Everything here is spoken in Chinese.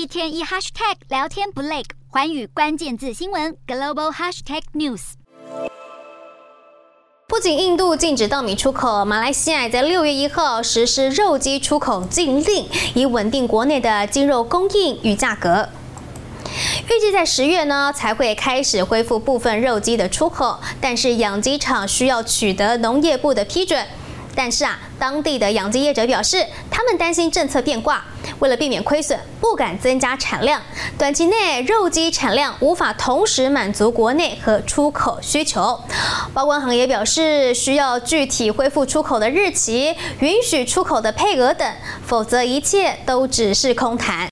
一天一 hashtag 聊天不累，寰宇关键字新闻 global hashtag news。不仅印度禁止稻米出口，马来西亚在六月一号实施肉鸡出口禁令，以稳定国内的鸡肉供应与价格。预计在十月呢才会开始恢复部分肉鸡的出口，但是养鸡场需要取得农业部的批准。但是啊，当地的养鸡业者表示，他们担心政策变卦，为了避免亏损，不敢增加产量。短期内肉鸡产量无法同时满足国内和出口需求。包关行也表示，需要具体恢复出口的日期、允许出口的配额等，否则一切都只是空谈。